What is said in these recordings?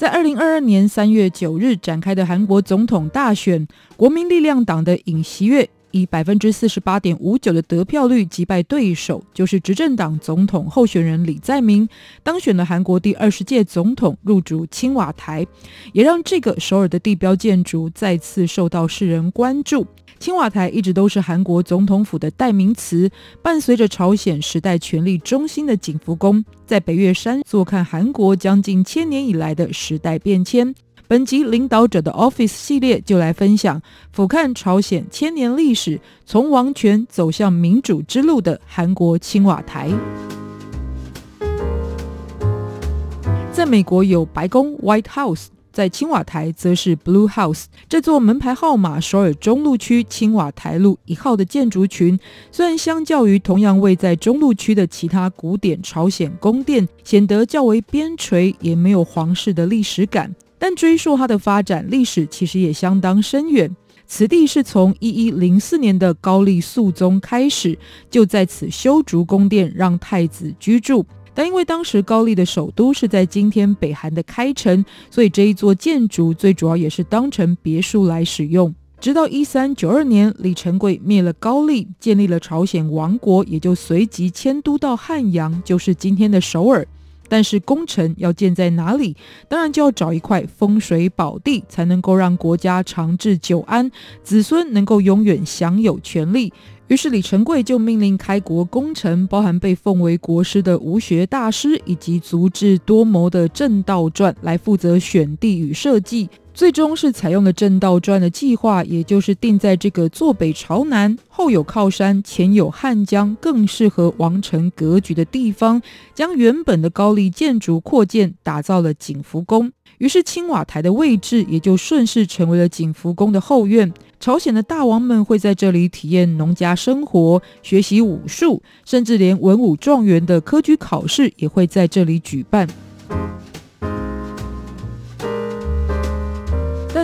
在二零二二年三月九日展开的韩国总统大选，国民力量党的尹锡悦以百分之四十八点五九的得票率击败对手，就是执政党总统候选人李在明，当选了韩国第二十届总统，入主青瓦台，也让这个首尔的地标建筑再次受到世人关注。青瓦台一直都是韩国总统府的代名词，伴随着朝鲜时代权力中心的景福宫，在北岳山坐看韩国将近千年以来的时代变迁。本集领导者的 Office 系列就来分享俯瞰朝鲜千年历史，从王权走向民主之路的韩国青瓦台。在美国有白宫 White House。在青瓦台则是 Blue House，这座门牌号码首尔中路区青瓦台路一号的建筑群，虽然相较于同样位在中路区的其他古典朝鲜宫殿，显得较为边陲，也没有皇室的历史感，但追溯它的发展历史，其实也相当深远。此地是从一一零四年的高丽肃宗开始，就在此修筑宫殿，让太子居住。但因为当时高丽的首都是在今天北韩的开城，所以这一座建筑最主要也是当成别墅来使用。直到一三九二年，李成桂灭了高丽，建立了朝鲜王国，也就随即迁都到汉阳，就是今天的首尔。但是工程要建在哪里？当然就要找一块风水宝地，才能够让国家长治久安，子孙能够永远享有权利。于是李成桂就命令开国功臣，包含被奉为国师的儒学大师以及足智多谋的郑道传来负责选地与设计。最终是采用了正道传的计划，也就是定在这个坐北朝南、后有靠山、前有汉江，更适合王城格局的地方，将原本的高丽建筑扩建，打造了景福宫。于是青瓦台的位置也就顺势成为了景福宫的后院。朝鲜的大王们会在这里体验农家生活、学习武术，甚至连文武状元的科举考试也会在这里举办。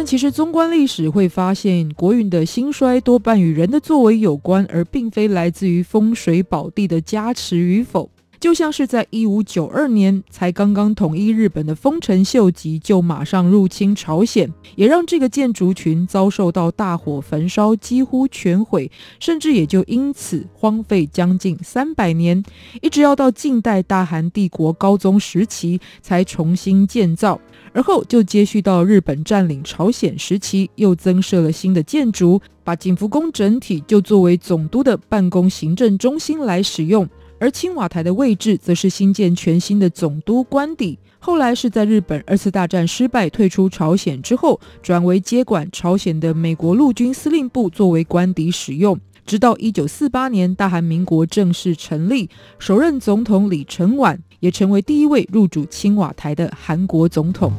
其实纵观历史，会发现国运的兴衰多半与人的作为有关，而并非来自于风水宝地的加持与否。就像是在一五九二年才刚刚统一日本的丰臣秀吉，就马上入侵朝鲜，也让这个建筑群遭受到大火焚烧，几乎全毁，甚至也就因此荒废将近三百年，一直要到近代大韩帝国高宗时期才重新建造，而后就接续到日本占领朝鲜时期，又增设了新的建筑，把景福宫整体就作为总督的办公行政中心来使用。而青瓦台的位置，则是新建全新的总督官邸。后来是在日本二次大战失败退出朝鲜之后，转为接管朝鲜的美国陆军司令部作为官邸使用。直到一九四八年大韩民国正式成立，首任总统李承晚也成为第一位入主青瓦台的韩国总统。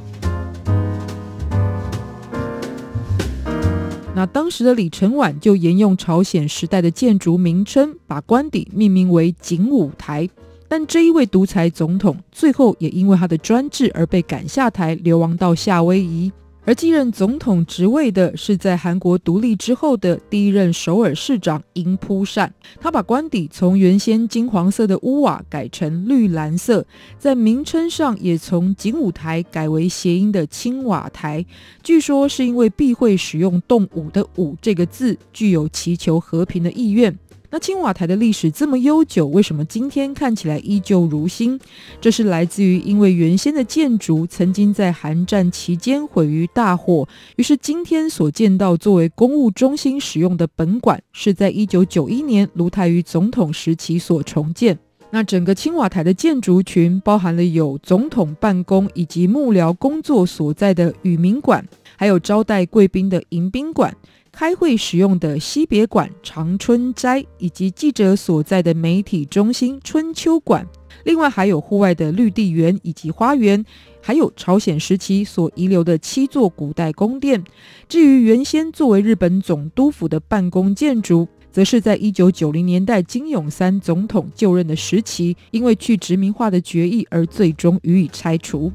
那当时的李承晚就沿用朝鲜时代的建筑名称，把官邸命名为景武台。但这一位独裁总统最后也因为他的专制而被赶下台，流亡到夏威夷。而继任总统职位的是在韩国独立之后的第一任首尔市长英扑善，他把官邸从原先金黄色的屋瓦改成绿蓝色，在名称上也从景武台改为谐音的青瓦台。据说是因为避讳使用动武的武这个字，具有祈求和平的意愿。那青瓦台的历史这么悠久，为什么今天看起来依旧如新？这是来自于因为原先的建筑曾经在韩战期间毁于大火，于是今天所见到作为公务中心使用的本馆，是在一九九一年卢泰愚总统时期所重建。那整个青瓦台的建筑群包含了有总统办公以及幕僚工作所在的宇明馆，还有招待贵宾的迎宾馆。开会使用的西别馆长春斋，以及记者所在的媒体中心春秋馆，另外还有户外的绿地园以及花园，还有朝鲜时期所遗留的七座古代宫殿。至于原先作为日本总督府的办公建筑，则是在一九九零年代金泳三总统就任的时期，因为去殖民化的决议而最终予以拆除。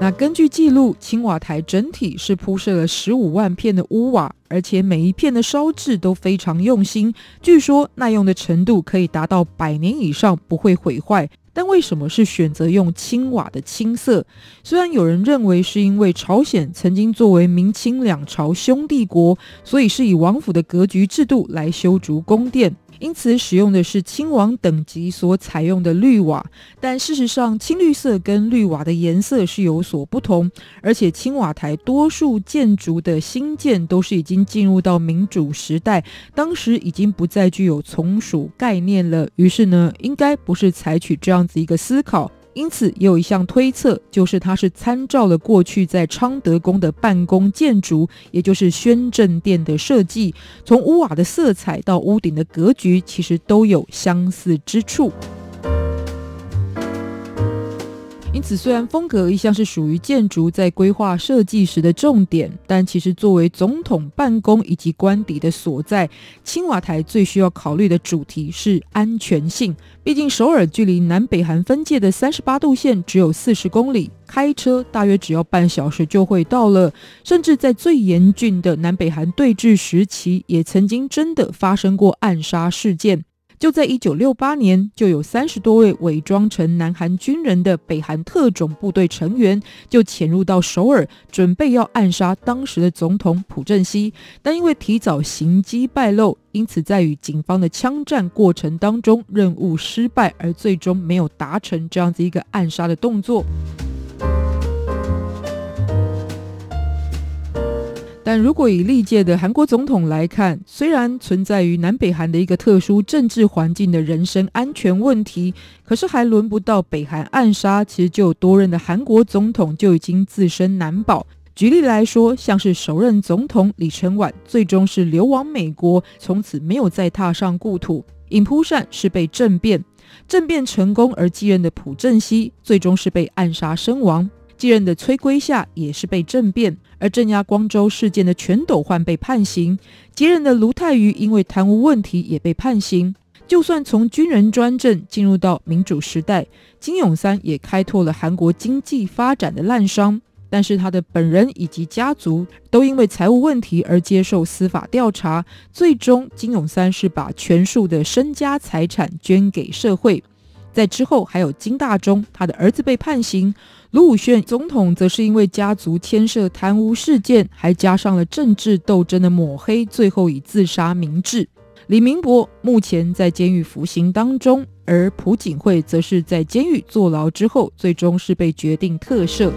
那根据记录，青瓦台整体是铺设了十五万片的屋瓦，而且每一片的烧制都非常用心，据说耐用的程度可以达到百年以上不会毁坏。但为什么是选择用青瓦的青色？虽然有人认为是因为朝鲜曾经作为明清两朝兄弟国，所以是以王府的格局制度来修筑宫殿。因此使用的是青王等级所采用的绿瓦，但事实上青绿色跟绿瓦的颜色是有所不同，而且青瓦台多数建筑的新建都是已经进入到民主时代，当时已经不再具有从属概念了，于是呢，应该不是采取这样子一个思考。因此，也有一项推测，就是它是参照了过去在昌德宫的办公建筑，也就是宣政殿的设计，从屋瓦的色彩到屋顶的格局，其实都有相似之处。因此，虽然风格一向是属于建筑在规划设计时的重点，但其实作为总统办公以及官邸的所在，青瓦台最需要考虑的主题是安全性。毕竟，首尔距离南北韩分界的三十八度线只有四十公里，开车大约只要半小时就会到了。甚至在最严峻的南北韩对峙时期，也曾经真的发生过暗杀事件。就在一九六八年，就有三十多位伪装成南韩军人的北韩特种部队成员，就潜入到首尔，准备要暗杀当时的总统朴正熙。但因为提早行迹败露，因此在与警方的枪战过程当中，任务失败，而最终没有达成这样子一个暗杀的动作。但如果以历届的韩国总统来看，虽然存在于南北韩的一个特殊政治环境的人身安全问题，可是还轮不到北韩暗杀，其实就有多任的韩国总统就已经自身难保。举例来说，像是首任总统李承晚，最终是流亡美国，从此没有再踏上故土；尹蒲善是被政变，政变成功而继任的朴正熙，最终是被暗杀身亡。继任的崔圭夏也是被政变，而镇压光州事件的全斗焕被判刑。接任的卢泰愚因为贪污问题也被判刑。就算从军人专政进入到民主时代，金永三也开拓了韩国经济发展的滥觴，但是他的本人以及家族都因为财务问题而接受司法调查。最终，金永三是把全数的身家财产捐给社会。在之后，还有金大中，他的儿子被判刑。卢武铉总统则是因为家族牵涉贪污事件，还加上了政治斗争的抹黑，最后以自杀明志。李明博目前在监狱服刑当中，而朴槿惠则是在监狱坐牢之后，最终是被决定特赦。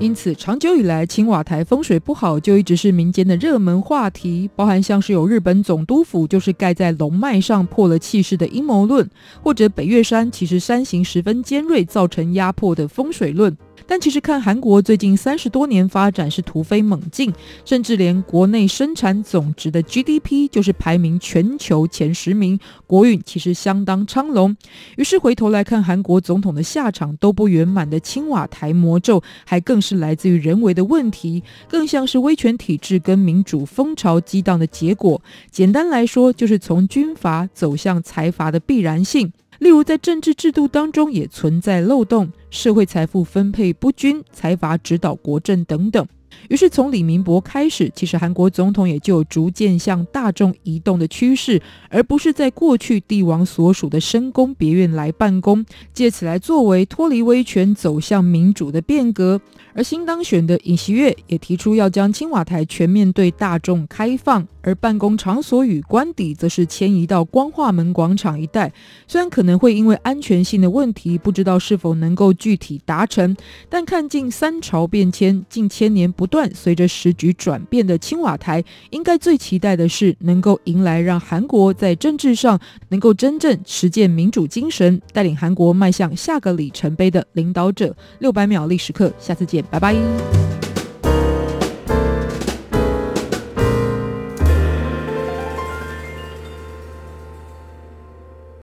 因此，长久以来，青瓦台风水不好就一直是民间的热门话题，包含像是有日本总督府就是盖在龙脉上破了气势的阴谋论，或者北岳山其实山形十分尖锐造成压迫的风水论。但其实看韩国最近三十多年发展是突飞猛进，甚至连国内生产总值的 GDP 就是排名全球前十名，国运其实相当昌隆。于是回头来看韩国总统的下场都不圆满的青瓦台魔咒，还更是来自于人为的问题，更像是威权体制跟民主风潮激荡的结果。简单来说，就是从军阀走向财阀的必然性。例如，在政治制度当中也存在漏洞，社会财富分配不均，财阀指导国政等等。于是从李明博开始，其实韩国总统也就逐渐向大众移动的趋势，而不是在过去帝王所属的深宫别院来办公，借此来作为脱离威权走向民主的变革。而新当选的尹锡悦也提出要将青瓦台全面对大众开放。而办公场所与官邸则是迁移到光化门广场一带，虽然可能会因为安全性的问题，不知道是否能够具体达成，但看尽三朝变迁，近千年不断随着时局转变的青瓦台，应该最期待的是能够迎来让韩国在政治上能够真正实践民主精神，带领韩国迈向下个里程碑的领导者。六百秒历史课，下次见，拜拜。